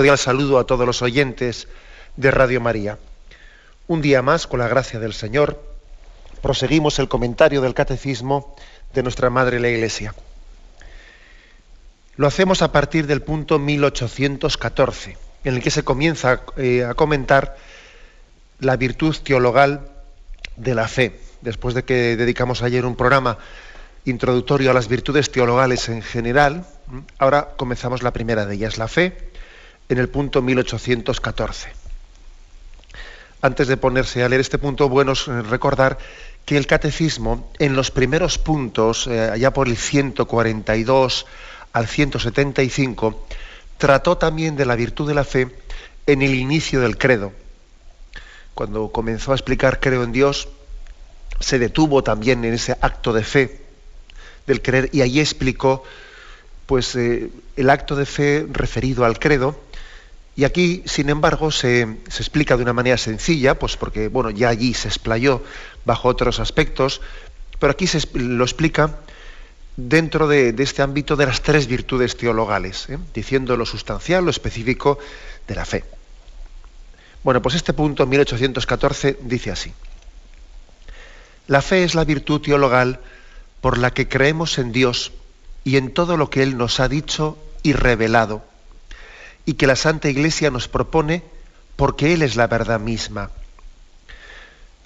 Cordial saludo a todos los oyentes de Radio María. Un día más, con la gracia del Señor, proseguimos el comentario del Catecismo de nuestra Madre la Iglesia. Lo hacemos a partir del punto 1814, en el que se comienza eh, a comentar la virtud teologal de la fe. Después de que dedicamos ayer un programa introductorio a las virtudes teologales en general, ahora comenzamos la primera de ellas, la fe en el punto 1814. Antes de ponerse a leer este punto, bueno es recordar que el catecismo, en los primeros puntos, eh, allá por el 142 al 175, trató también de la virtud de la fe en el inicio del credo. Cuando comenzó a explicar creo en Dios, se detuvo también en ese acto de fe del creer y allí explicó pues eh, el acto de fe referido al credo y aquí, sin embargo, se, explica de una manera sencilla, pues porque bueno, ya allí se explayó bajo otros aspectos, pero aquí se lo explica dentro de, este ámbito de las tres virtudes teologales, ¿eh? diciendo lo sustancial, lo específico de la fe. Bueno, pues este punto, 1814, dice así. La fe es la virtud teologal por la que creemos en Dios y en todo lo que Él nos ha dicho y revelado y que la Santa Iglesia nos propone porque Él es la verdad misma.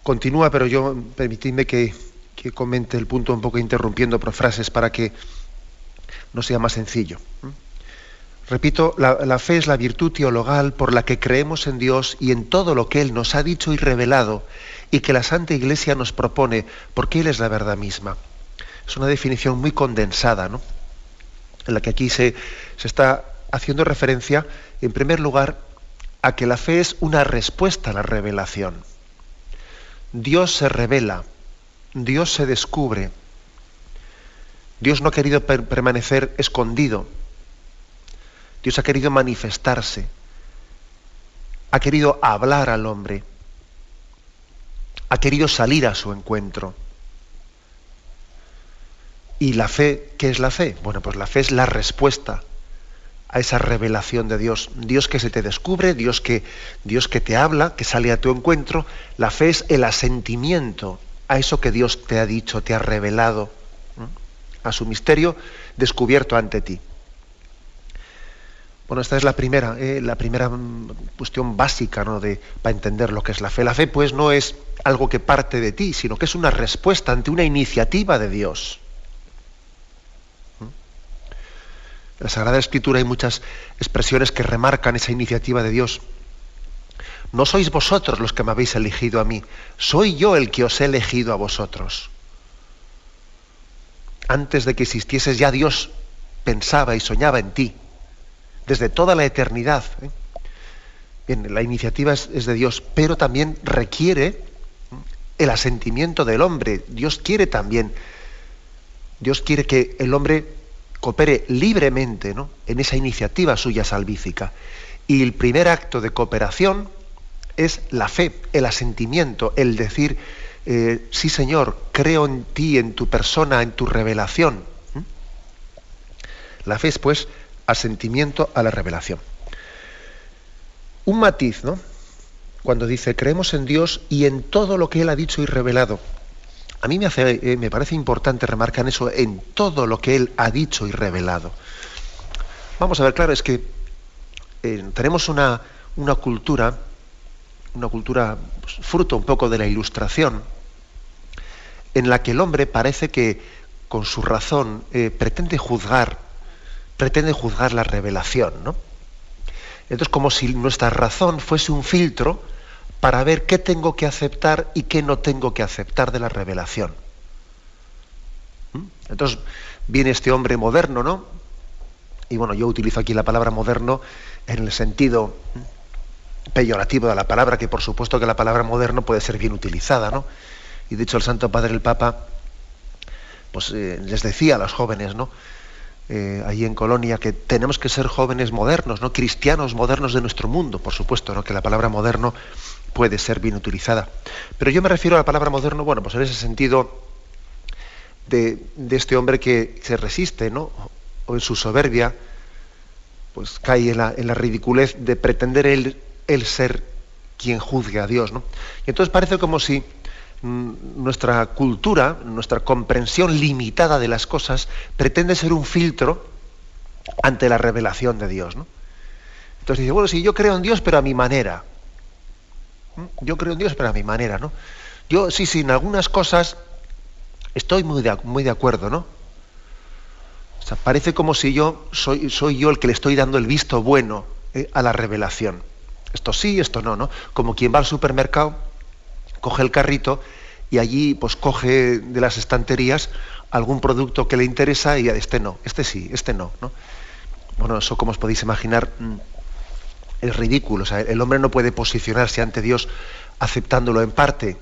Continúa, pero yo permitidme que, comente el punto un poco interrumpiendo por frases para que no sea más sencillo. Repito, la, la, fe es la virtud teologal por la que creemos en Dios y en todo lo que Él nos ha dicho y revelado y que la Santa Iglesia nos propone porque Él es la verdad misma. Es una definición muy condensada, ¿no? En la que aquí se, se está haciendo referencia, en primer lugar, a que la fe es una respuesta a la revelación. Dios se revela, Dios se descubre. Dios no ha querido permanecer escondido. Dios ha querido manifestarse. Ha querido hablar al hombre. Ha querido salir a su encuentro. ¿Y la fe qué es la fe? Bueno, pues la fe es la respuesta a esa revelación de Dios. Dios que se te descubre, Dios que, Dios que te habla, que sale a tu encuentro. La fe es el asentimiento a eso que Dios te ha dicho, te ha revelado, a su misterio descubierto ante ti. Bueno, esta es la primera, eh, la primera mm, cuestión básica ¿no? de, para entender lo que es la fe. La fe, pues, no es algo que parte de ti, sino que es una respuesta ante una iniciativa de Dios. En la Sagrada Escritura hay muchas expresiones que remarcan esa iniciativa de Dios. No sois vosotros los que me habéis elegido a mí, soy yo el que os he elegido a vosotros. Antes de que existieses ya Dios pensaba y soñaba en ti, desde toda la eternidad. ¿eh? Bien, la iniciativa es, es, de Dios, pero también requiere el asentimiento del hombre. Dios quiere también, Dios quiere que el hombre coopere libremente ¿no? en esa iniciativa suya salvífica. Y el primer acto de cooperación es la fe, el asentimiento, el decir, eh, sí Señor, creo en ti, en tu persona, en tu revelación. La fe es pues asentimiento a la revelación. Un matiz, ¿no? Cuando dice, creemos en Dios y en todo lo que Él ha dicho y revelado. A mí eh, me parece importante remarcar eso en todo lo que él ha dicho y revelado. Vamos a ver, claro, es que eh, tenemos una, una, cultura, una cultura pues, fruto un poco de la ilustración, en la que el hombre parece que con su razón eh, pretende juzgar, pretende juzgar la revelación, ¿no? Entonces, como si nuestra razón fuese un filtro para ver qué tengo que aceptar y qué no tengo que aceptar de la revelación. ¿Mm? Entonces, viene este hombre moderno, ¿no? Y bueno, yo utilizo aquí la palabra moderno en el sentido peyorativo de la palabra, que por supuesto que la palabra moderno puede ser bien utilizada, ¿no? Y de hecho el Santo Padre el Papa, pues eh, les decía a los jóvenes, ¿no? Eh, ahí en Colonia, que tenemos que ser jóvenes modernos, ¿no? cristianos modernos de nuestro mundo, por supuesto, ¿no? que la palabra moderno puede ser bien utilizada. Pero yo me refiero a la palabra moderno, bueno, pues en ese sentido de, este hombre que se resiste, ¿no? o en su soberbia, pues cae en la, en la ridiculez de pretender él, el ser quien juzgue a Dios. ¿no? Y entonces parece como si Mm, nuestra cultura, nuestra comprensión limitada de las cosas, pretende ser un filtro ante la revelación de Dios. ¿no? Entonces dice, bueno, sí, yo creo en Dios, pero a mi manera. ¿Mm? Yo creo en Dios, pero a mi manera, ¿no? Yo, sí, sí, en algunas cosas estoy muy de, muy de acuerdo, ¿no? O parece como si yo soy, soy yo el que le estoy dando el visto bueno ¿eh? a la revelación. Esto sí, esto no, ¿no? Como quien va al supermercado coge el carrito y allí pues coge de las estanterías algún producto que le interesa y este no, este sí, este no, ¿no? Bueno, eso como os podéis imaginar es ridículo. O sea, el hombre no puede posicionarse ante Dios aceptándolo en parte.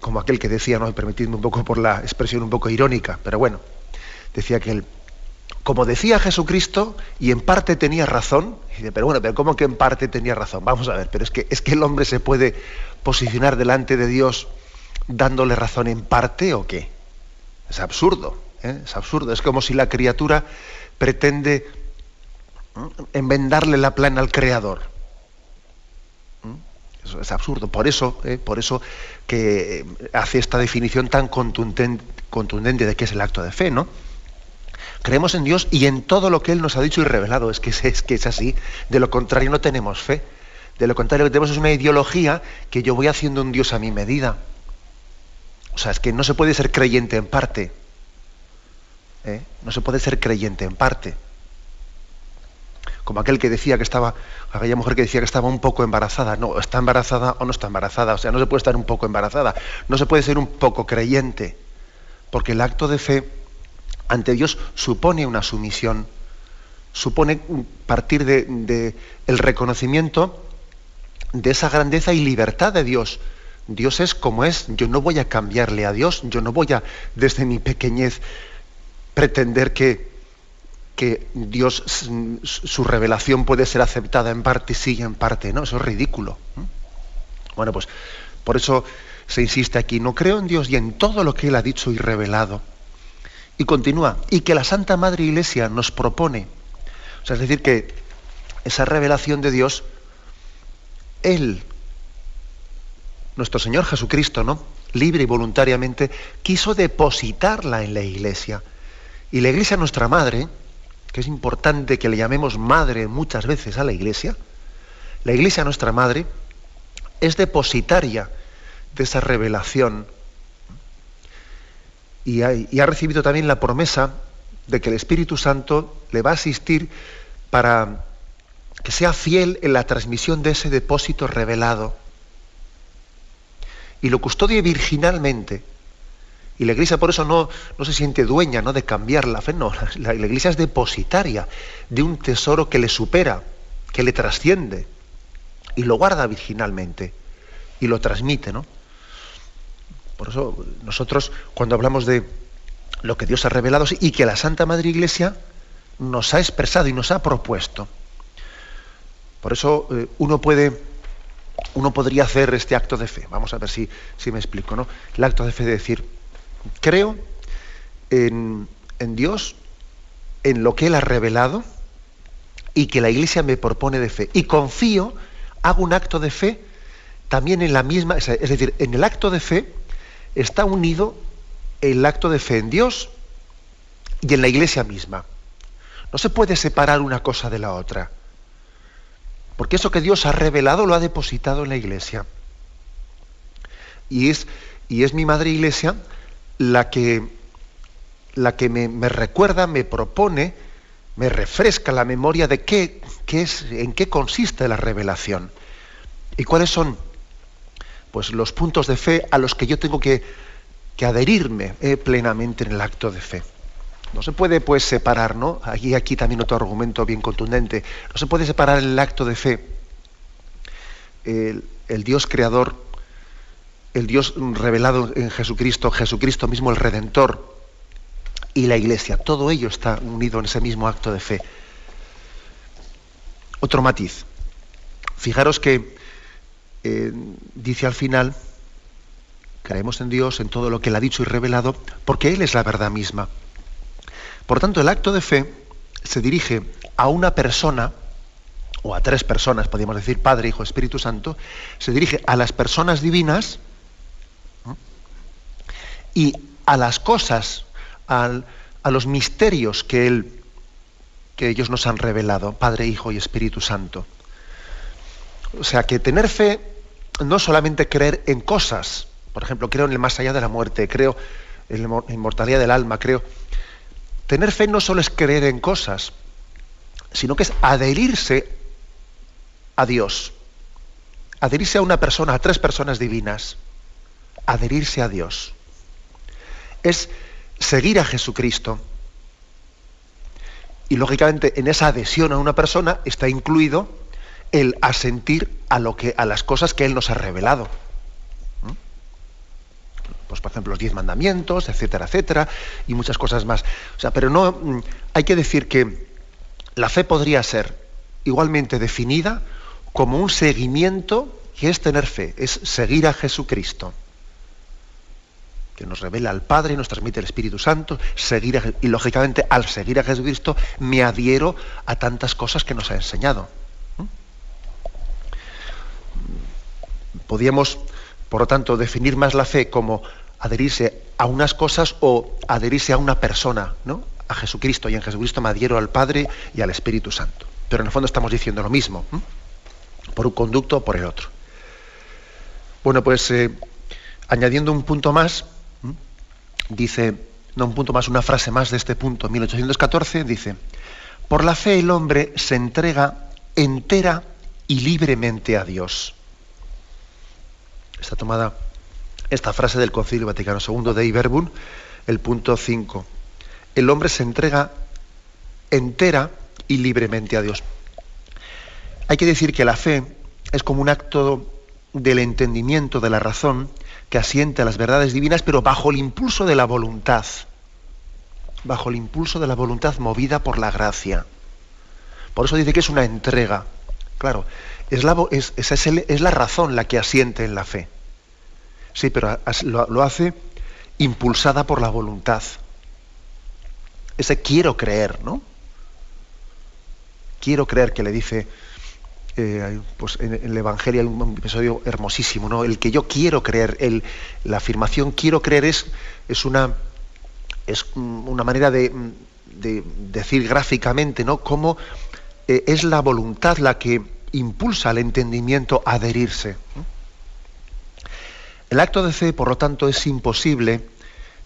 Como aquel que decía, no, permitidme un poco por la expresión un poco irónica, pero bueno, decía que él, como decía Jesucristo, y en parte tenía razón, pero bueno, pero ¿cómo que en parte tenía razón? Vamos a ver, pero es que, es que el hombre se puede posicionar delante de Dios dándole razón en parte o qué? Es absurdo, ¿eh? es absurdo. Es como si la criatura pretende enmendarle la plana al creador. Eso es absurdo. Por eso, ¿eh? por eso que hace esta definición tan contundente, contundente de qué es el acto de fe, ¿no? Creemos en Dios y en todo lo que Él nos ha dicho y revelado. Es que es, que es así. De lo contrario no tenemos fe. De lo contrario lo que tenemos es una ideología que yo voy haciendo un Dios a mi medida. O sea, es que no se puede ser creyente en parte. ¿eh? No se puede ser creyente en parte. Como aquel que decía que estaba, aquella mujer que decía que estaba un poco embarazada. No, está embarazada o no está embarazada. O sea, no se puede estar un poco embarazada. No se puede ser un poco creyente. Porque el acto de fe ante Dios supone una sumisión, supone partir de, el reconocimiento de esa grandeza y libertad de Dios. Dios es como es, yo no voy a cambiarle a Dios, yo no voy a, desde mi pequeñez, pretender que, que Dios, su revelación puede ser aceptada en parte sí y en parte no, eso es ridículo. Bueno, pues por eso se insiste aquí, no creo en Dios y en todo lo que Él ha dicho y revelado. Y continúa, y que la Santa Madre Iglesia nos propone. O sea, es decir, que esa revelación de Dios, Él, nuestro Señor Jesucristo, ¿no? Libre y voluntariamente, quiso depositarla en la Iglesia. Y la Iglesia, nuestra Madre, que es importante que le llamemos Madre muchas veces a la Iglesia, la Iglesia, nuestra Madre, es depositaria de esa revelación y ha, recibido también la promesa de que el Espíritu Santo le va a asistir para que sea fiel en la transmisión de ese depósito revelado y lo custodie virginalmente. Y la iglesia por eso no, no se siente dueña ¿no? de cambiar la fe, no, la, iglesia es depositaria de un tesoro que le supera, que le trasciende, y lo guarda virginalmente, y lo transmite, ¿no? Por eso nosotros cuando hablamos de lo que Dios ha revelado y que la Santa Madre Iglesia nos ha expresado y nos ha propuesto. Por eso eh, uno puede, uno podría hacer este acto de fe. Vamos a ver si, si me explico, ¿no? El acto de fe de decir, creo en, Dios, en lo que Él ha revelado y que la Iglesia me propone de fe. Y confío, hago un acto de fe también en la misma, es decir, en el acto de fe está unido el acto de fe en Dios y en la iglesia misma. No se puede separar una cosa de la otra. Porque eso que Dios ha revelado lo ha depositado en la iglesia. Y es, y es mi madre iglesia la que, la que me, recuerda, me propone, me refresca la memoria de qué, ¿Qué es, ¿En qué consiste la revelación? ¿Y cuáles son pues, los puntos de fe a los que yo tengo que, adherirme eh, plenamente en el acto de fe? No se puede pues separar, ¿no? Aquí, aquí también otro argumento bien contundente. No se puede separar el acto de fe, el Dios creador, el Dios revelado en Jesucristo, Jesucristo mismo el Redentor y la Iglesia. Todo ello está unido en ese mismo acto de fe. Otro matiz. Fijaros que eh, dice al final, creemos en Dios, en todo lo que Él ha dicho y revelado, porque Él es la verdad misma. Por tanto, el acto de fe se dirige a una persona, o a tres personas, podríamos decir Padre, Hijo, Espíritu Santo, se dirige a las personas divinas y a las cosas, a los misterios que Él que ellos nos han revelado, Padre, Hijo y Espíritu Santo. O sea que tener fe no solamente creer en cosas, por ejemplo, creo en el más allá de la muerte, creo en la inmortalidad del alma, creo. Tener fe no solo es creer en cosas, sino que es adherirse a Dios, adherirse a una persona, a tres personas divinas, adherirse a Dios. Es seguir a Jesucristo y lógicamente en esa adhesión a una persona está incluido el asentir a, lo que, a las cosas que Él nos ha revelado. ¿Mm? Pues por ejemplo los diez mandamientos, etcétera, etcétera, y muchas cosas más. O sea, pero no mm, hay que decir que la fe podría ser igualmente definida como un seguimiento que es tener fe, es seguir a Jesucristo que nos revela al Padre y nos transmite el Espíritu Santo, seguir y lógicamente al seguir a Jesucristo me adhiero a tantas cosas que nos ha enseñado. ¿Mm? Podríamos, por lo tanto, definir más la fe como adherirse a unas cosas o adherirse a una persona, ¿no? A Jesucristo y en Jesucristo me adhiero al Padre y al Espíritu Santo. Pero en el fondo estamos diciendo lo mismo, por un conducto o por el otro. Bueno, pues eh, añadiendo un punto más, dice, no un punto más, una frase más de este punto, 1814, dice, por la fe el hombre se entrega entera y libremente a Dios. Está tomada esta frase del Concilio Vaticano II de Iberbun, el punto 5. El hombre se entrega entera y libremente a Dios. Hay que decir que la fe es como un acto del entendimiento, de la razón, que asiente a las verdades divinas, pero bajo el impulso de la voluntad, bajo el impulso de la voluntad movida por la gracia. Por eso dice que es una entrega. Claro, es la, es, es, la razón la que asiente en la fe. Sí, pero lo, lo hace impulsada por la voluntad. Ese quiero creer, ¿no? Quiero creer que le dice eh, pues en, el Evangelio hay un episodio hermosísimo, ¿no? El que yo quiero creer, el, la afirmación quiero creer es, es, una, es una manera de, decir gráficamente, ¿no? Cómo eh, es la voluntad la que impulsa al entendimiento a adherirse. El acto de fe, por lo tanto, es imposible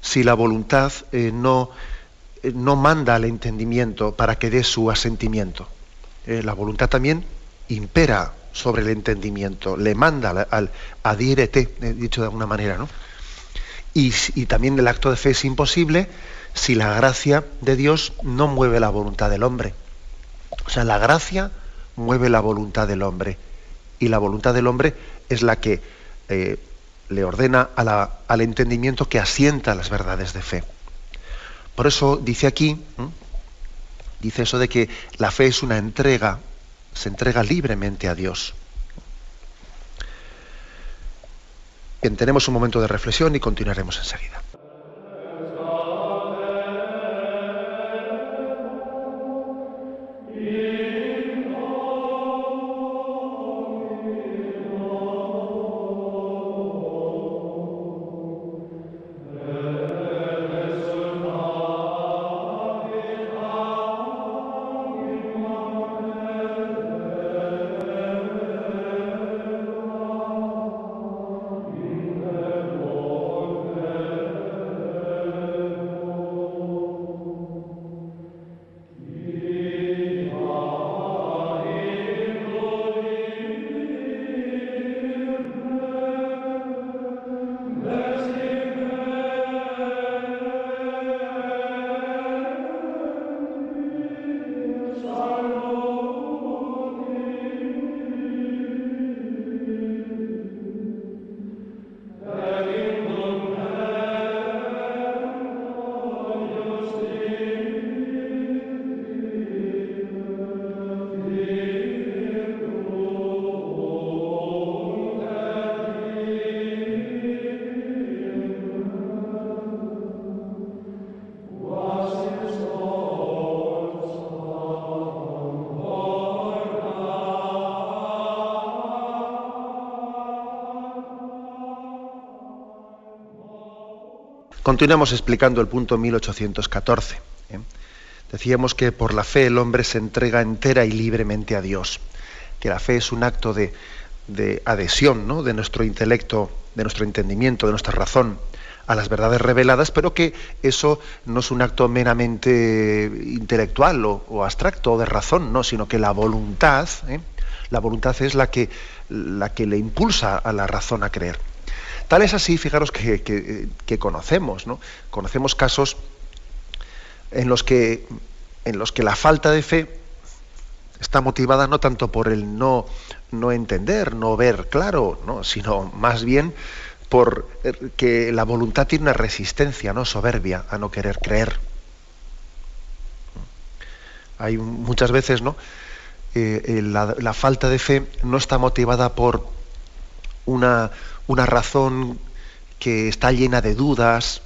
si la voluntad eh, no, no manda al entendimiento para que dé su asentimiento. la voluntad también impera sobre el entendimiento, le manda al, al dicho de alguna manera, ¿no? Y, y, también el acto de fe es imposible si la gracia de Dios no mueve la voluntad del hombre. O sea, la gracia mueve la voluntad del hombre y la voluntad del hombre es la que eh, le ordena al entendimiento que asienta las verdades de fe. Por eso dice aquí, dice eso de que la fe es una entrega se entrega libremente a Dios. Bien, tenemos un momento de reflexión y continuaremos enseguida. Continuamos explicando el punto 1814. ¿eh? Decíamos que por la fe el hombre se entrega entera y libremente a Dios, que la fe es un acto de, adhesión ¿no? de nuestro intelecto, de nuestro entendimiento, de nuestra razón a las verdades reveladas, pero que eso no es un acto meramente intelectual o, abstracto o de razón, no, sino que la voluntad, ¿eh? la voluntad es la que, la que le impulsa a la razón a creer. Tal es así, fijaros que, conocemos, ¿no? Conocemos casos en los que en los que la falta de fe está motivada no tanto por el no, no entender, no ver claro, ¿no? sino más bien por que la voluntad tiene una resistencia no soberbia a no querer creer. Hay muchas veces, ¿no? Eh, la, falta de fe no está motivada por una, una razón que está llena de dudas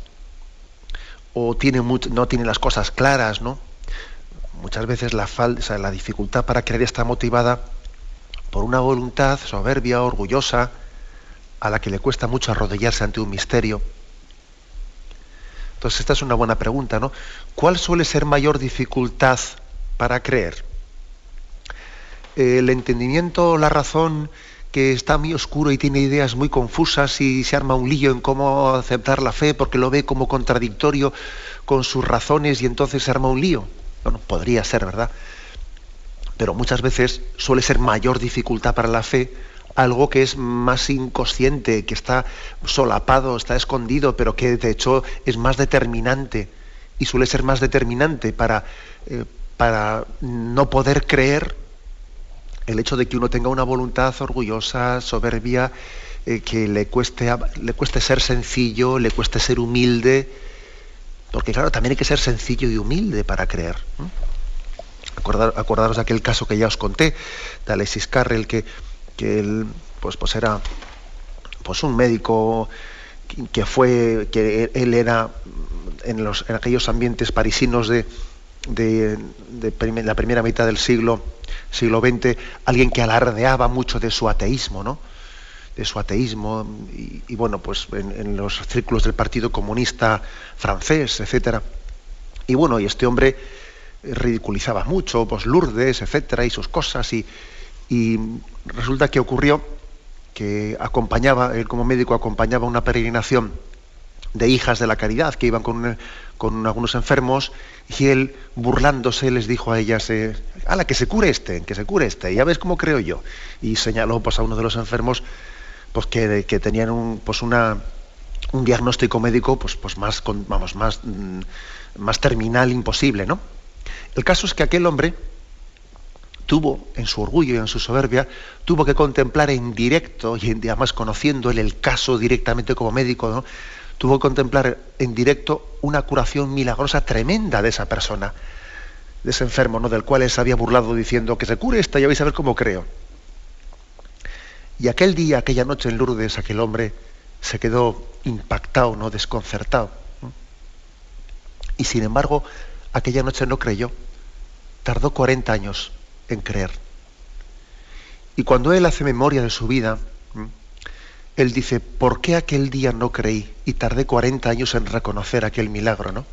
o tiene no tiene las cosas claras, ¿no? Muchas veces la, falta, la dificultad para creer está motivada por una voluntad soberbia, orgullosa, a la que le cuesta mucho arrodillarse ante un misterio. Entonces esta es una buena pregunta, ¿no? ¿Cuál suele ser mayor dificultad para creer? ¿El entendimiento, la razón que está muy oscuro y tiene ideas muy confusas y se arma un lío en cómo aceptar la fe porque lo ve como contradictorio con sus razones y entonces se arma un lío. Bueno, podría ser, ¿verdad? Pero muchas veces suele ser mayor dificultad para la fe algo que es más inconsciente, que está solapado, está escondido, pero que de hecho es más determinante y suele ser más determinante para, eh, para no poder creer el hecho de que uno tenga una voluntad orgullosa, soberbia, eh, que le cueste, le cueste ser sencillo, le cueste ser humilde, porque claro, también hay que ser sencillo y humilde para creer. acordaros de aquel caso que ya os conté, de Alexis Carrel, que, que él pues, pues era pues un médico que fue, que él era en, los, aquellos ambientes parisinos de, de, la primera mitad del siglo, siglo XX, alguien que alardeaba mucho de su ateísmo, ¿no? de su ateísmo, y, bueno, pues en, los círculos del Partido Comunista francés, etcétera. Y bueno, y este hombre ridiculizaba mucho, pues Lourdes, etcétera, y sus cosas, y, y resulta que ocurrió que acompañaba, él como médico acompañaba una peregrinación de hijas de la caridad que iban con, con algunos enfermos y él burlándose les dijo a ellas, eh, la que se cure este, que se cure este, ya ves cómo creo yo. Y señaló pues, a uno de los enfermos pues, que, que tenían un, pues, una, un diagnóstico médico pues, pues más, vamos, más, mm, más terminal imposible. ¿no? El caso es que aquel hombre tuvo, en su orgullo y en su soberbia, tuvo que contemplar en directo, y además conociendo él el caso directamente como médico. Tuvo que contemplar en directo una curación milagrosa tremenda de esa persona, de ese enfermo, ¿no? del cual él se había burlado diciendo que se cure esta, ya vais a ver cómo creo. Y aquel día, aquella noche en Lourdes, aquel hombre se quedó impactado, no desconcertado. Y sin embargo, aquella noche no creyó. Tardó 40 años en creer. Y cuando él hace memoria de su vida, él dice, ¿por qué aquel día no creí y tardé 40 años en reconocer aquel milagro? ¿no?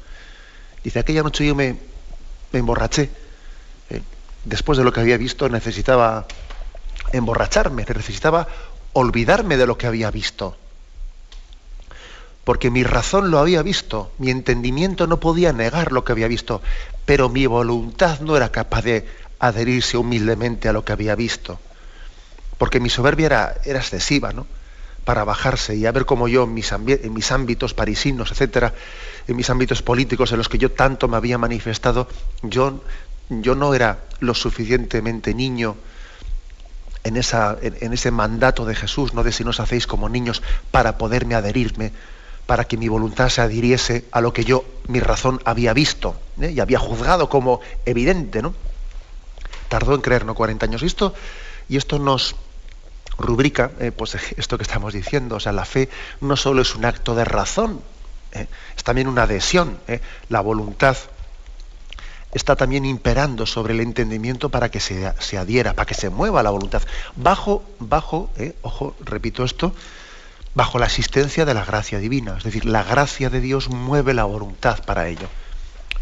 Dice, aquella noche yo me, emborraché. Eh, después de lo que había visto necesitaba emborracharme, necesitaba olvidarme de lo que había visto. Porque mi razón lo había visto, mi entendimiento no podía negar lo que había visto, pero mi voluntad no era capaz de adherirse humildemente a lo que había visto. Porque mi soberbia era, era excesiva, ¿no? Para bajarse y a ver cómo yo en mis, ámbitos parisinos, etcétera, en mis ámbitos políticos en los que yo tanto me había manifestado, yo, yo no era lo suficientemente niño en, esa, en, ese mandato de Jesús, no de si nos hacéis como niños, para poderme adherirme, para que mi voluntad se adhiriese a lo que yo, mi razón, había visto ¿eh? y había juzgado como evidente, ¿no? Tardó en creer, ¿no? 40 años. esto, y esto nos, rubrica eh, pues esto que estamos diciendo. O sea, la fe no solo es un acto de razón, eh, es también una adhesión. Eh. La voluntad está también imperando sobre el entendimiento para que se, adhiera, para que se mueva la voluntad. Bajo, bajo, ojo, repito esto, bajo la asistencia de la gracia divina. Es decir, la gracia de Dios mueve la voluntad para ello.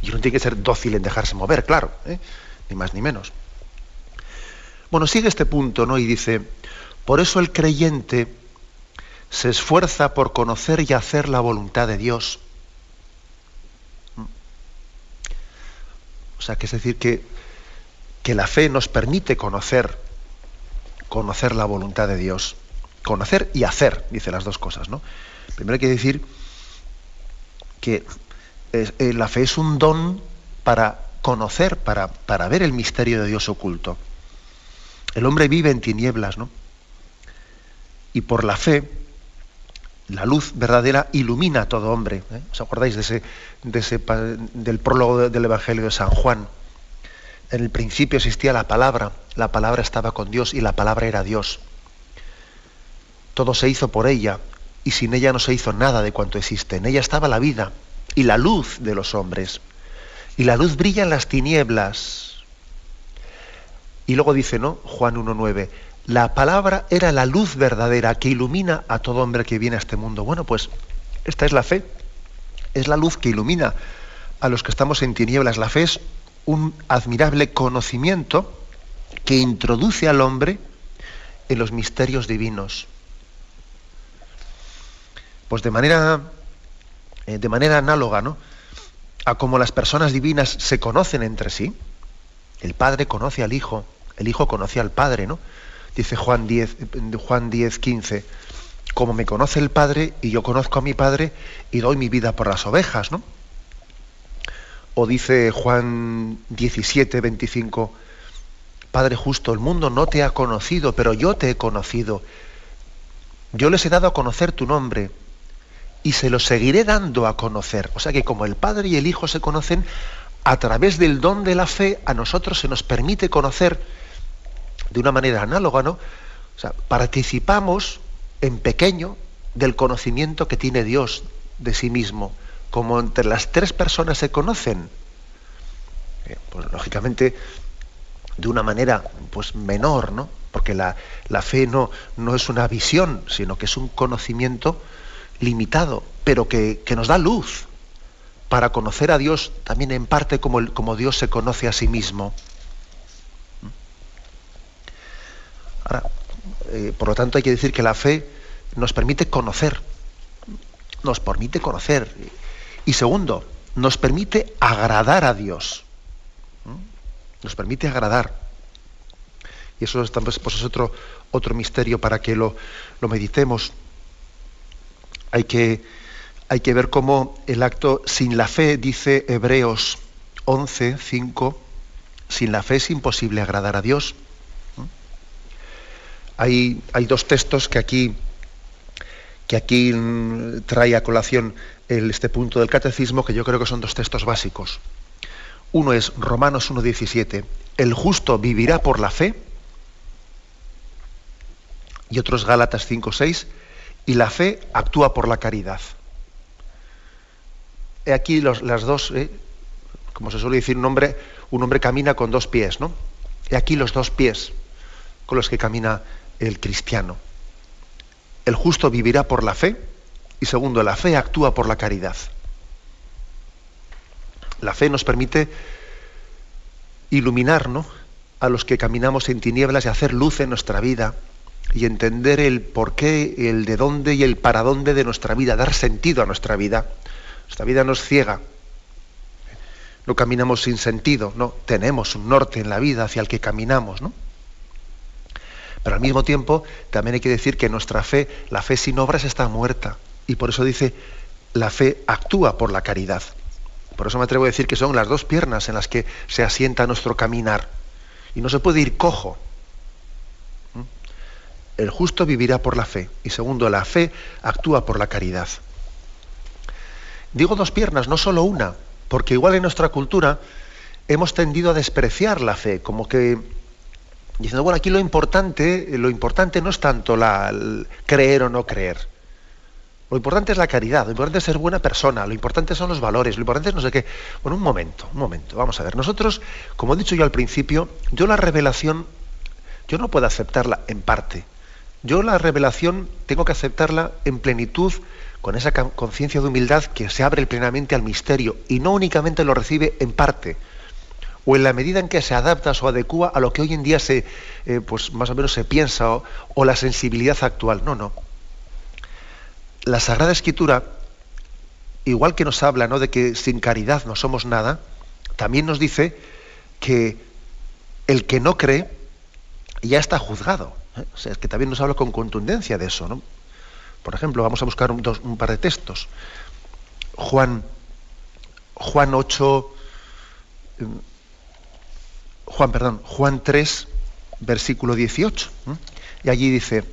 Y uno tiene que ser dócil en dejarse mover, claro, ni más ni menos. Bueno, sigue este punto, ¿no? Y dice, por eso el creyente se esfuerza por conocer y hacer la voluntad de Dios. O sea, que es decir, que, que la fe nos permite conocer, conocer la voluntad de Dios. Conocer y hacer, dice las dos cosas, ¿no? Primero hay que decir que eh, la fe es un don para conocer, para, para ver el misterio de Dios oculto. El hombre vive en tinieblas, ¿no? Y por la fe, la luz verdadera ilumina a todo hombre. ¿eh? ¿Os acordáis de ese, de ese, del prólogo del Evangelio de San Juan? En el principio existía la palabra, la palabra estaba con Dios y la palabra era Dios. Todo se hizo por ella y sin ella no se hizo nada de cuanto existe. En ella estaba la vida y la luz de los hombres. Y la luz brilla en las tinieblas. Y luego dice, ¿no? Juan 1.9, la palabra era la luz verdadera que ilumina a todo hombre que viene a este mundo. Bueno, pues esta es la fe. Es la luz que ilumina a los que estamos en tinieblas. La fe es un admirable conocimiento que introduce al hombre en los misterios divinos. Pues de manera, eh, de manera análoga, ¿no? A como las personas divinas se conocen entre sí. El Padre conoce al Hijo, el Hijo conoce al Padre, ¿no? Dice Juan 10, Juan 10, 15, como me conoce el Padre y yo conozco a mi Padre y doy mi vida por las ovejas, ¿no? O dice Juan 17, 25, Padre justo, el mundo no te ha conocido, pero yo te he conocido. Yo les he dado a conocer tu nombre y se lo seguiré dando a conocer. O sea que como el Padre y el Hijo se conocen, a través del don de la fe, a nosotros se nos permite conocer de una manera análoga, ¿no? O sea, participamos en pequeño del conocimiento que tiene Dios de sí mismo, como entre las tres personas se conocen. Eh, pues lógicamente de una manera pues menor, ¿no? Porque la, la fe no, no, es una visión, sino que es un conocimiento limitado, pero que, que, nos da luz para conocer a Dios también en parte como, como Dios se conoce a sí mismo. Eh, por lo tanto, hay que decir que la fe nos permite conocer, nos permite conocer. Y segundo, nos permite agradar a Dios. Nos permite agradar. Y eso es, pues, es otro, otro misterio para que lo, lo meditemos. Hay que, hay que ver cómo el acto sin la fe, dice Hebreos 11, 5, sin la fe es imposible agradar a Dios. Hay, dos textos que aquí, que aquí mm, trae a colación este punto del catecismo, que yo creo que son dos textos básicos. Uno es Romanos 1.17, el justo vivirá por la fe, y otro es Gálatas 5.6, y la fe actúa por la caridad. He aquí las dos, ¿eh? como se suele decir, un hombre, un hombre camina con dos pies, ¿no? He aquí los dos pies con los que camina el cristiano. El justo vivirá por la fe y segundo, la fe actúa por la caridad. La fe nos permite iluminarnos a los que caminamos en tinieblas y hacer luz en nuestra vida y entender el por qué, el de dónde y el para dónde de nuestra vida, dar sentido a nuestra vida. Nuestra vida nos ciega. No caminamos sin sentido, no, tenemos un norte en la vida hacia el que caminamos, ¿no? Pero al mismo tiempo también hay que decir que nuestra fe, la fe sin obras está muerta. Y por eso dice, la fe actúa por la caridad. Por eso me atrevo a decir que son las dos piernas en las que se asienta nuestro caminar. Y no se puede ir cojo. ¿Mm? El justo vivirá por la fe. Y segundo, la fe actúa por la caridad. Digo dos piernas, no solo una, porque igual en nuestra cultura hemos tendido a despreciar la fe, como que diciendo, bueno, aquí lo importante, lo importante no es tanto creer o no creer. Lo importante es la caridad, lo importante es ser buena persona, lo importante son los valores, lo importante es no sé qué. Bueno, un momento, un momento, vamos a ver. Nosotros, como he dicho yo al principio, yo la revelación, yo no puedo aceptarla en parte. Yo la revelación tengo que aceptarla en plenitud, con esa conciencia de humildad que se abre plenamente al misterio y no únicamente lo recibe en parte o en la medida en que se adapta o adecua a lo que hoy en día se, eh, pues más o menos se piensa o, la sensibilidad actual. No, no. La Sagrada Escritura, igual que nos habla ¿no? de que sin caridad no somos nada, también nos dice que el que no cree ya está juzgado. ¿eh? O sea, que también nos habla con contundencia de eso. ¿no? Por ejemplo, vamos a buscar un, un par de textos. Juan, Juan 8, Juan, perdón, Juan 3, versículo 18. Y allí dice,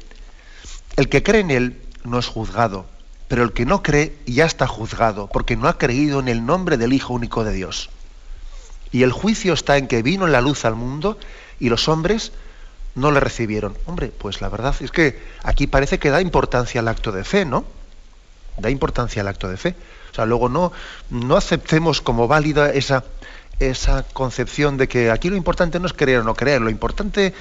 el que cree en él no es juzgado, pero el que no cree ya está juzgado, porque no ha creído en el nombre del Hijo único de Dios. Y el juicio está en que vino la luz al mundo y los hombres no le recibieron. Hombre, pues la verdad es que aquí parece que da importancia al acto de fe, ¿no? Da importancia al acto de fe. O sea, luego no, no aceptemos como válida esa, esa concepción de que aquí lo importante no es creer o no creer, lo importante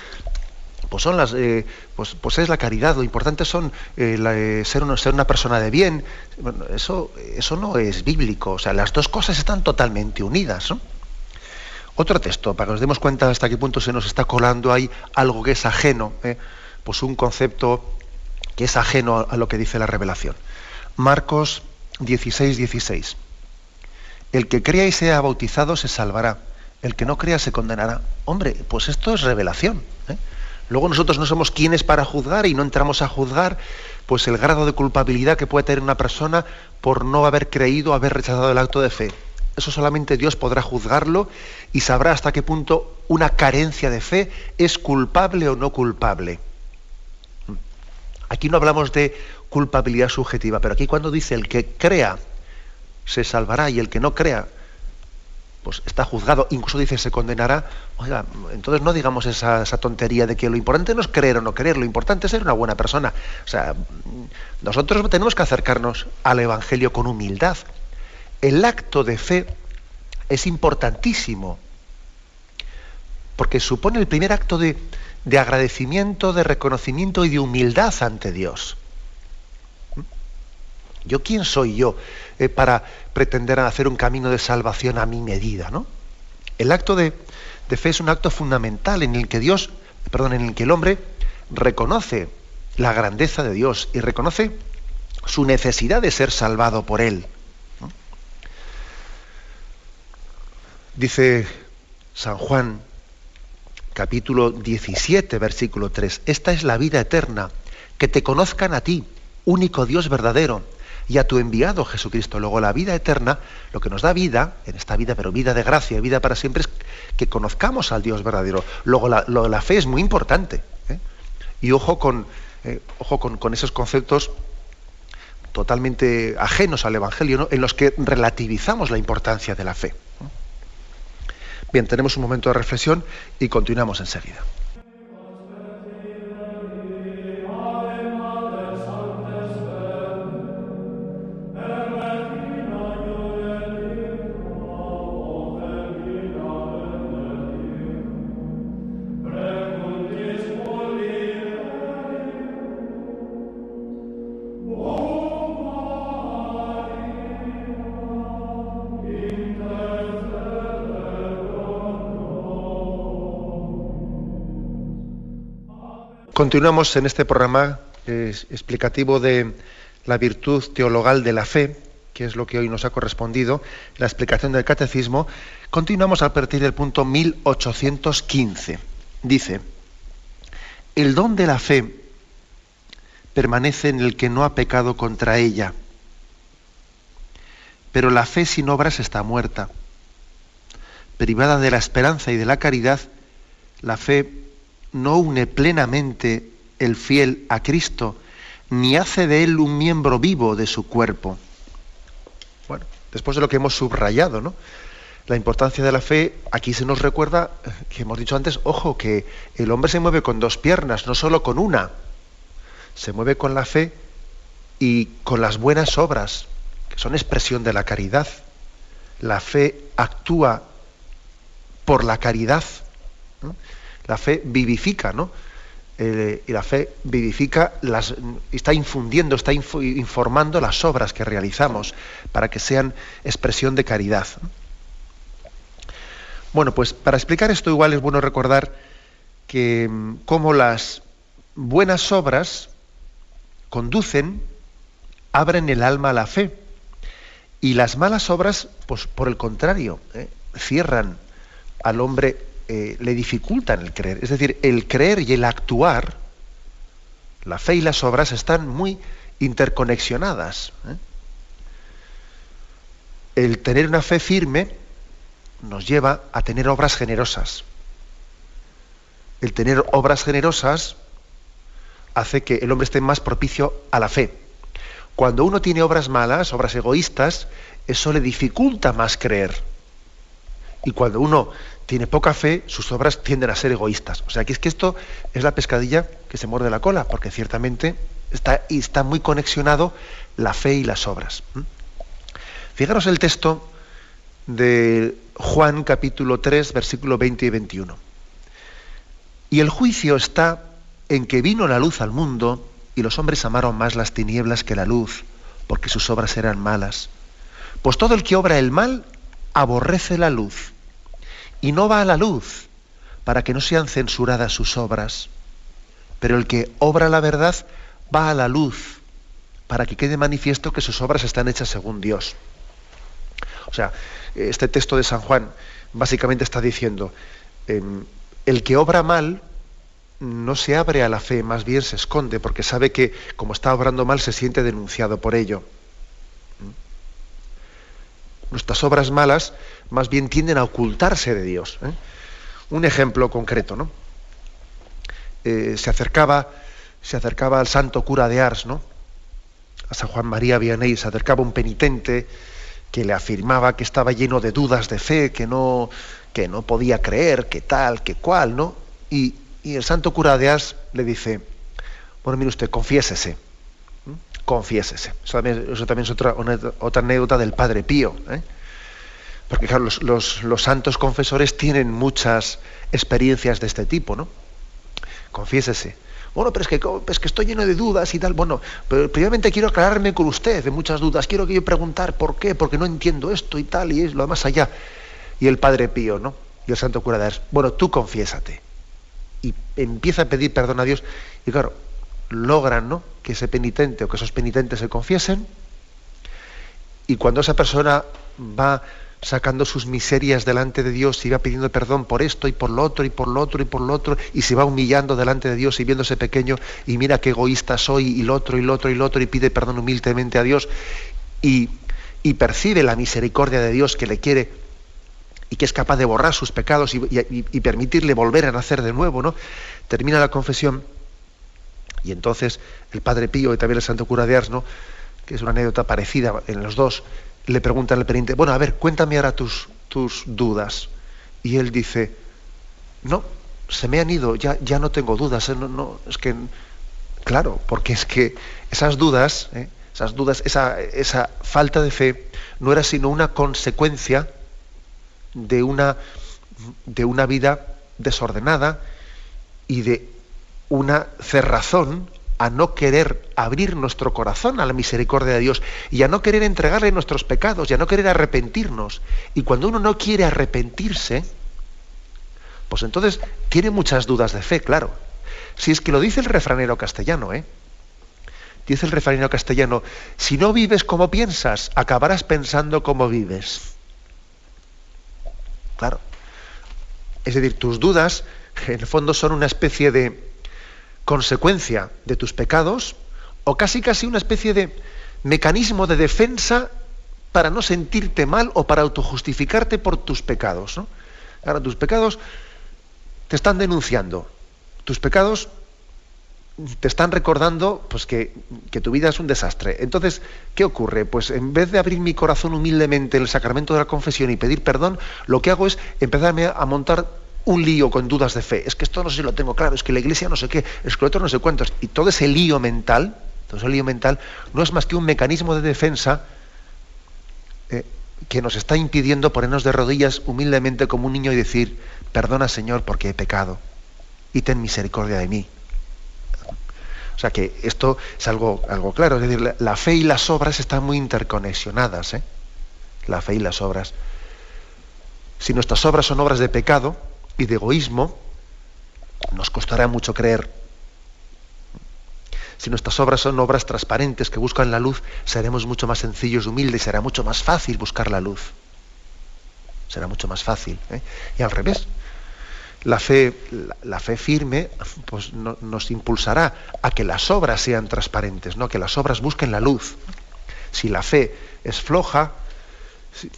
pues son las eh, pues, pues, es la caridad lo importante son eh, eh, ser, uno, ser una persona de bien. Eso eso no es bíblico o sea las dos cosas están totalmente unidas otro texto para que nos demos cuenta hasta qué punto se nos está colando ahí algo que es ajeno pues un concepto que es ajeno a lo que dice la revelación. Marcos 16 16 el que crea y sea bautizado se salvará. El que no crea se condenará. Hombre, pues esto es revelación. ¿eh? Luego nosotros no somos quienes para juzgar y no entramos a juzgar pues el grado de culpabilidad que puede tener una persona por no haber creído, haber rechazado el acto de fe. Eso solamente Dios podrá juzgarlo y sabrá hasta qué punto una carencia de fe es culpable o no culpable. Aquí no hablamos de culpabilidad subjetiva, pero aquí cuando dice el que crea se salvará y el que no crea, pues está juzgado, incluso dice se condenará. Oiga, entonces no digamos esa, tontería de que lo importante no es creer o no creer, lo importante es ser una buena persona. O sea, nosotros tenemos que acercarnos al Evangelio con humildad. El acto de fe es importantísimo, porque supone el primer acto de, de agradecimiento, de reconocimiento y de humildad ante Dios. ¿Yo quién soy yo para pretender hacer un camino de salvación a mi medida? ¿no? El acto de, fe es un acto fundamental en el que Dios, perdón, en el que el hombre reconoce la grandeza de Dios y reconoce su necesidad de ser salvado por Él. Dice San Juan, capítulo 17, versículo 3, esta es la vida eterna, que te conozcan a ti, único Dios verdadero, y a tu enviado Jesucristo. Luego la vida eterna, lo que nos da vida, en esta vida, pero vida de gracia, vida para siempre, es que conozcamos al Dios verdadero. Luego la, la fe es muy importante. ¿eh? Y ojo con, eh, ojo con, esos conceptos totalmente ajenos al Evangelio, en los que relativizamos la importancia de la fe. Bien, tenemos un momento de reflexión y continuamos enseguida. Continuamos en este programa explicativo de la virtud teologal de la fe, que es lo que hoy nos ha correspondido, la explicación del catecismo. Continuamos a partir del punto 1815. Dice, el don de la fe permanece en el que no ha pecado contra ella, pero la fe sin obras está muerta. Privada de la esperanza y de la caridad, la fe no une plenamente el fiel a Cristo, ni hace de él un miembro vivo de su cuerpo. Bueno, después de lo que hemos subrayado, ¿no? La importancia de la fe, aquí se nos recuerda, que hemos dicho antes, ojo, que el hombre se mueve con dos piernas, no solo con una. Se mueve con la fe y con las buenas obras, que son expresión de la caridad. La fe actúa por la caridad. La fe vivifica, ¿no? y la fe vivifica, las, está infundiendo, está informando las obras que realizamos para que sean expresión de caridad. Bueno, pues para explicar esto igual es bueno recordar que mm, como las buenas obras conducen, abren el alma a la fe. Y las malas obras, pues por el contrario, ¿eh? cierran al hombre eh, le dificultan el creer. Es decir, el creer y el actuar, la fe y las obras están muy interconexionadas. ¿eh? El tener una fe firme nos lleva a tener obras generosas. El tener obras generosas hace que el hombre esté más propicio a la fe. Cuando uno tiene obras malas, obras egoístas, eso le dificulta más creer. Y cuando uno tiene poca fe, sus obras tienden a ser egoístas. O sea, que es que esto es la pescadilla que se muerde la cola, porque ciertamente está, está muy conexionado la fe y las obras. Fijaros el texto de Juan capítulo 3, versículo 20 y 21. Y el juicio está en que vino la luz al mundo y los hombres amaron más las tinieblas que la luz, porque sus obras eran malas. Pues todo el que obra el mal aborrece la luz y no va a la luz para que no sean censuradas sus obras. Pero el que obra la verdad va a la luz para que quede manifiesto que sus obras están hechas según Dios. O sea, este texto de San Juan básicamente está diciendo, em, el que obra mal no se abre a la fe, más bien se esconde, porque sabe que como está obrando mal se siente denunciado por ello. Nuestras obras malas más bien tienden a ocultarse de Dios. ¿eh? Un ejemplo concreto, ¿no? Eh, se acercaba, se acercaba al santo cura de Ars, ¿no? A San Juan María Vianney, se acercaba un penitente que le afirmaba que estaba lleno de dudas de fe, que no, que no podía creer, que tal, que cual, ¿no? Y, el santo cura de Ars le dice, bueno, mire usted, confiésese, confiésese. Eso también, es otra, otra anécdota del Padre Pío. ¿eh? Porque claro, los, santos confesores tienen muchas experiencias de este tipo, ¿no? Confiésese. Bueno, pero es que, es que estoy lleno de dudas y tal. Bueno, pero primeramente quiero aclararme con usted de muchas dudas. Quiero que yo preguntar por qué, porque no entiendo esto y tal, y es lo más allá. Y el Padre Pío, ¿no? Y el Santo Cura de Ars, bueno, tú confiésate. Y empieza a pedir perdón a Dios. Y claro, logran, ¿no? Que ese penitente o que esos penitentes se confiesen. Y cuando esa persona va sacando sus miserias delante de Dios y va pidiendo perdón por esto y por lo otro y por lo otro y por lo otro y se va humillando delante de Dios y viéndose pequeño y mira qué egoísta soy y lo otro y lo otro y lo otro y pide perdón humildemente a Dios y, percibe la misericordia de Dios que le quiere y que es capaz de borrar sus pecados y, permitirle volver a nacer de nuevo, ¿no? Termina la confesión y entonces el Padre Pío y también el Santo Cura de Ars, ¿no? que es una anécdota parecida en los dos, le pregunta al penitente, bueno, a ver, cuéntame ahora tus, tus dudas. Y él dice, no, se me han ido, ya, ya no tengo dudas. ¿eh? No, no, es que, claro, porque es que esas dudas, ¿eh? esas dudas, esa, esa falta de fe, no era sino una consecuencia de una, de una vida desordenada y de una cerrazón a no querer abrir nuestro corazón a la misericordia de Dios y a no querer entregarle nuestros pecados y a no querer arrepentirnos. Y cuando uno no quiere arrepentirse, pues entonces tiene muchas dudas de fe, claro. Si es que lo dice el refranero castellano, ¿eh? Dice el refranero castellano, si no vives como piensas, acabarás pensando como vives. Claro. Es decir, tus dudas en el fondo son una especie de, consecuencia de tus pecados o casi casi una especie de mecanismo de defensa para no sentirte mal o para autojustificarte por tus pecados. Ahora, tus pecados te están denunciando. Tus pecados te están recordando pues, que, que, tu vida es un desastre. Entonces, ¿qué ocurre? Pues en vez de abrir mi corazón humildemente en el sacramento de la confesión y pedir perdón, lo que hago es empezarme a montar un lío con dudas de fe. Es que esto no sé si lo tengo claro, es que la iglesia no sé qué, es que otro no sé cuántos. Y todo ese lío mental, todo ese lío mental, no es más que un mecanismo de defensa eh, que nos está impidiendo ponernos de rodillas humildemente como un niño y decir, perdona Señor porque he pecado y ten misericordia de mí. O sea que esto es algo, algo claro, es decir, la, fe y las obras están muy interconexionadas, ¿eh? la fe y las obras. Si nuestras obras son obras de pecado y de egoísmo, nos costará mucho creer. Si nuestras obras son obras transparentes que buscan la luz, seremos mucho más sencillos y humildes, será mucho más fácil buscar la luz. Será mucho más fácil. ¿eh? Y al revés, la fe, la, fe firme pues, nos impulsará a que las obras sean transparentes, ¿no? que las obras busquen la luz. Si la fe es floja,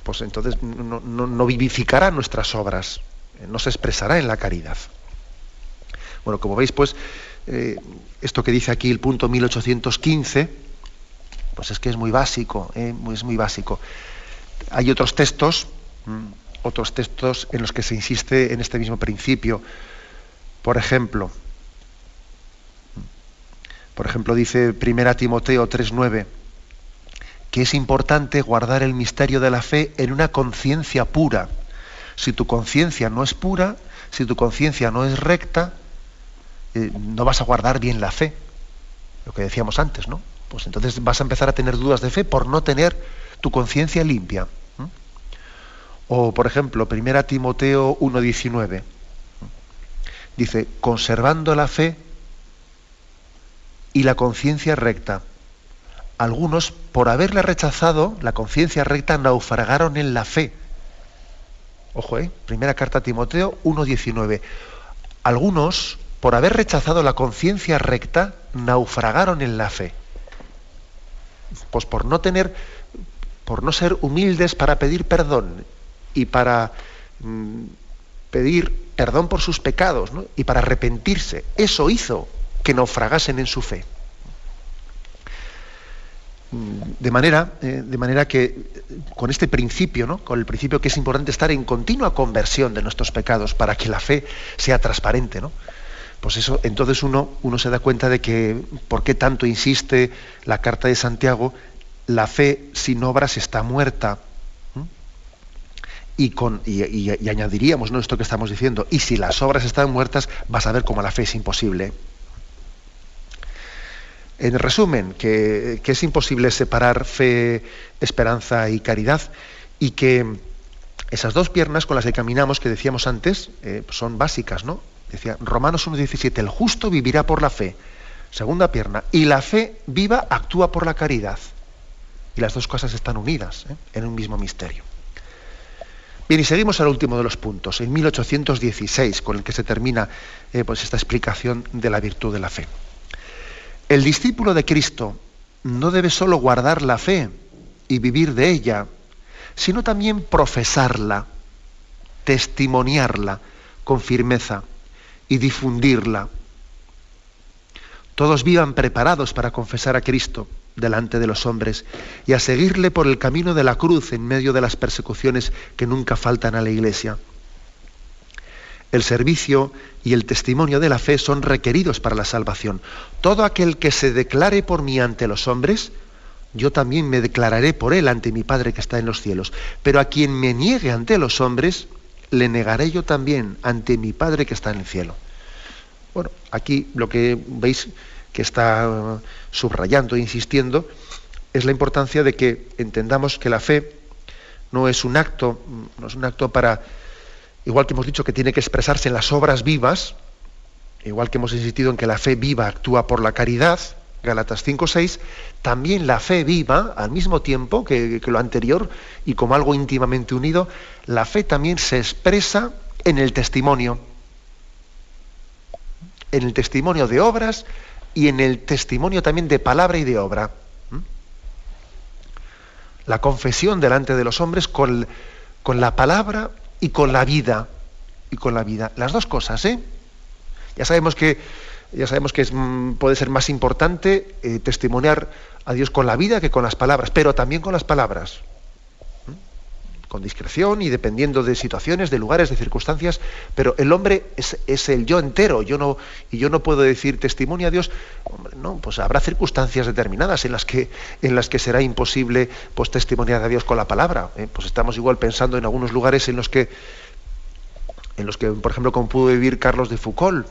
pues entonces no, vivificará nuestras obras, no se expresará en la caridad. Bueno, como veis, pues, eh, esto que dice aquí el punto 1815, pues es que es muy básico, ¿eh? es muy básico. Hay otros textos, mm, otros textos en los que se insiste en este mismo principio. Por ejemplo, por ejemplo, dice 1 Timoteo 3:9 que es importante guardar el misterio de la fe en una conciencia pura. Si tu conciencia no es pura, si tu conciencia no es recta, eh, no vas a guardar bien la fe. Lo que decíamos antes, ¿no? Pues entonces vas a empezar a tener dudas de fe por no tener tu conciencia limpia. O, por ejemplo, 1 Timoteo 1.19. Dice, conservando la fe y la conciencia recta. Algunos, por haberla rechazado, la conciencia recta, naufragaron en la fe. Ojo, ¿eh? Primera carta a Timoteo 1.19. Algunos, por haber rechazado la conciencia recta, naufragaron en la fe. Pues por no tener, por no ser humildes para pedir perdón y para mm, pedir perdón por sus pecados y para arrepentirse. Eso hizo que naufragasen en su fe. Mm, de manera, eh, de manera que eh, con este principio, ¿no? con el principio que es importante estar en continua conversión de nuestros pecados para que la fe sea transparente, ¿no? Pues eso, entonces uno, uno se da cuenta de que por qué tanto insiste la carta de Santiago, la fe sin obras está muerta y, con, y, añadiríamos ¿no? esto que estamos diciendo, y si las obras están muertas, vas a ver cómo la fe es imposible. En resumen, que, es imposible separar fe, esperanza y caridad, y que esas dos piernas con las que caminamos, que decíamos antes, eh, son básicas, ¿no? Decía Romanos 1.17, el justo vivirá por la fe. Segunda pierna, y la fe viva actúa por la caridad. Y las dos cosas están unidas ¿eh? en un mismo misterio. Bien, y seguimos al último de los puntos, en 1816, con el que se termina eh, pues esta explicación de la virtud de la fe. El discípulo de Cristo no debe solo guardar la fe y vivir de ella, sino también profesarla, testimoniarla con firmeza y difundirla. Todos vivan preparados para confesar a Cristo delante de los hombres y a seguirle por el camino de la cruz en medio de las persecuciones que nunca faltan a la Iglesia. El servicio y el testimonio de la fe son requeridos para la salvación. Todo aquel que se declare por mí ante los hombres, yo también me declararé por él ante mi Padre que está en los cielos. Pero a quien me niegue ante los hombres, le negaré yo también ante mi Padre que está en el cielo. Bueno, aquí lo que veis que está subrayando e insistiendo es la importancia de que entendamos que la fe no es un acto, no es un acto para, igual que hemos dicho que tiene que expresarse en las obras vivas, igual que hemos insistido en que la fe viva actúa por la caridad, Galatas 5.6, también la fe viva, al mismo tiempo que, lo anterior, y como algo íntimamente unido, la fe también se expresa en el testimonio, en el testimonio de obras y en el testimonio también de palabra y de obra. La confesión delante de los hombres con, la palabra y con la vida. Y con la vida. Las dos cosas, ¿eh? Ya sabemos que, ya sabemos que mm, puede ser más importante eh, testimoniar a Dios con la vida que con las palabras, pero también con las palabras con discreción y dependiendo de situaciones, de lugares, de circunstancias, pero el hombre es, el yo entero, yo no, y yo no puedo decir testimonio a Dios, no, pues habrá circunstancias determinadas en las que, en las que será imposible pues, testimoniar a Dios con la palabra. ¿eh? Pues estamos igual pensando en algunos lugares en los que, en los que, por ejemplo, como pudo vivir Carlos de Foucault,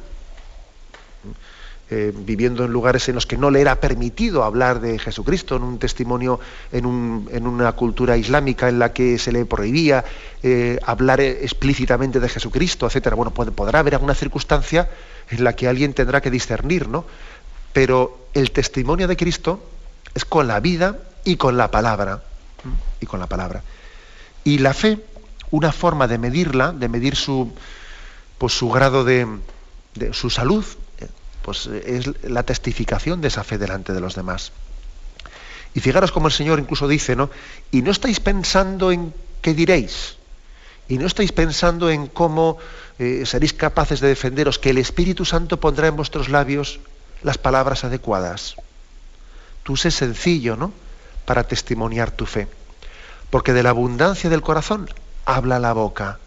eh, viviendo en lugares en los que no le era permitido hablar de Jesucristo, en un testimonio, en, una cultura islámica en la que se le prohibía eh, hablar explícitamente de Jesucristo, etcétera. Bueno, podrá haber alguna circunstancia en la que alguien tendrá que discernir, ¿no? Pero el testimonio de Cristo es con la vida y con la palabra. Y con la palabra. Y la fe, una forma de medirla, de medir su, pues, su grado de, de su salud, pues es la testificación de esa fe delante de los demás. Y fijaros como el Señor incluso dice, ¿no? Y no estáis pensando en qué diréis, y no estáis pensando en cómo eh, seréis capaces de defenderos, que el Espíritu Santo pondrá en vuestros labios las palabras adecuadas. Tú sé sencillo, ¿no? Para testimoniar tu fe. Porque de la abundancia del corazón habla la boca.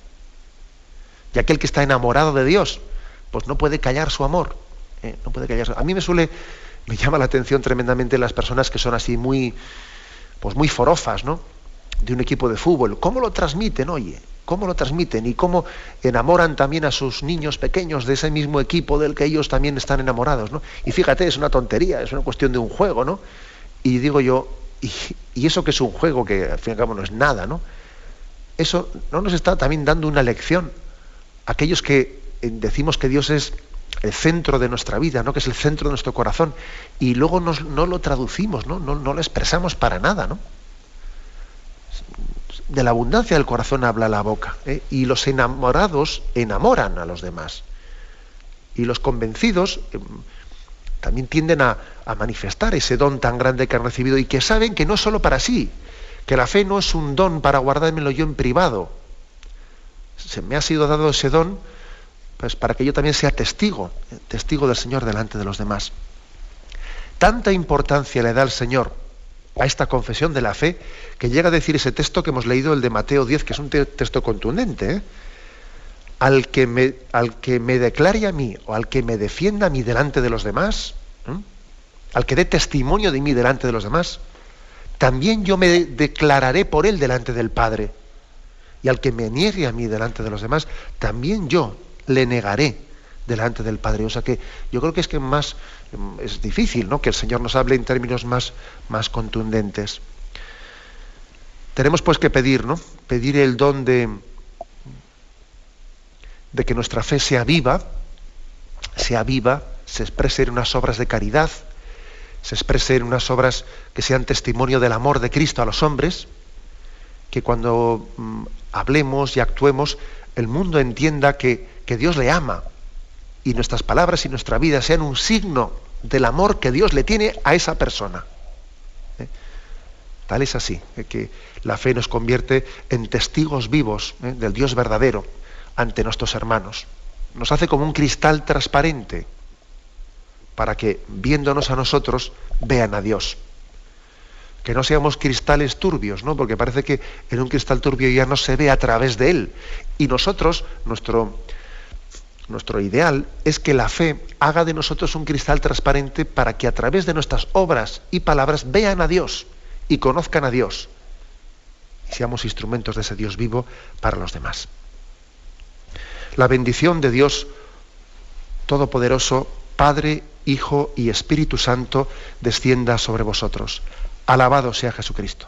Y aquel que está enamorado de Dios, pues no puede callar su amor. ¿Eh? no puede callarse. A mí me suele, me llama la atención tremendamente las personas que son así muy, pues muy forofas, ¿no? De un equipo de fútbol. ¿Cómo lo transmiten, oye? ¿Cómo lo transmiten? Y cómo enamoran también a sus niños pequeños de ese mismo equipo del que ellos también están enamorados, ¿no? Y fíjate, es una tontería, es una cuestión de un juego, ¿no? Y digo yo, y, eso que es un juego que al fin y al cabo no es nada, ¿no? Eso no nos está también dando una lección. Aquellos que eh, decimos que Dios es el centro de nuestra vida, ¿no? que es el centro de nuestro corazón, y luego no lo traducimos, ¿no? No, lo expresamos para nada. ¿no? De la abundancia del corazón habla la boca, ¿eh? y los enamorados enamoran a los demás. Y los convencidos em, también tienden a, a manifestar ese don tan grande que han recibido y que saben que no es solo para sí, que la fe no es un don para guardármelo yo en privado. Se me ha sido dado ese don pues para que yo también sea testigo, testigo del Señor delante de los demás. Tanta importancia le da el Señor a esta confesión de la fe que llega a decir ese texto que hemos leído, el de Mateo 10, que es un texto contundente. ¿eh? Al, que me, al que me declare a mí o al que me defienda a mí delante de los demás, al que dé testimonio de mí delante de los demás, también yo me declararé por él delante del Padre. Y al que me niegue a mí delante de los demás, también yo le negaré delante del Padre. O sea que yo creo que es que más es difícil, ¿no? Que el Señor nos hable en términos más, más contundentes. Tenemos pues que pedir, ¿no? Pedir el don de, de que nuestra fe sea viva, sea viva, se exprese en unas obras de caridad, se exprese en unas obras que sean testimonio del amor de Cristo a los hombres, que cuando mm, hablemos y actuemos, el mundo entienda que que Dios le ama y nuestras palabras y nuestra vida sean un signo del amor que Dios le tiene a esa persona. ¿Eh? Tal es así, ¿eh? que la fe nos convierte en testigos vivos ¿eh? del Dios verdadero ante nuestros hermanos. Nos hace como un cristal transparente para que, viéndonos a nosotros, vean a Dios. Que no seamos cristales turbios, ¿no? Porque parece que en un cristal turbio ya no se ve a través de él. Y nosotros, nuestro, nuestro ideal es que la fe haga de nosotros un cristal transparente para que a través de nuestras obras y palabras vean a Dios y conozcan a Dios y seamos instrumentos de ese Dios vivo para los demás. La bendición de Dios Todopoderoso, Padre, Hijo y Espíritu Santo, descienda sobre vosotros. Alabado sea Jesucristo.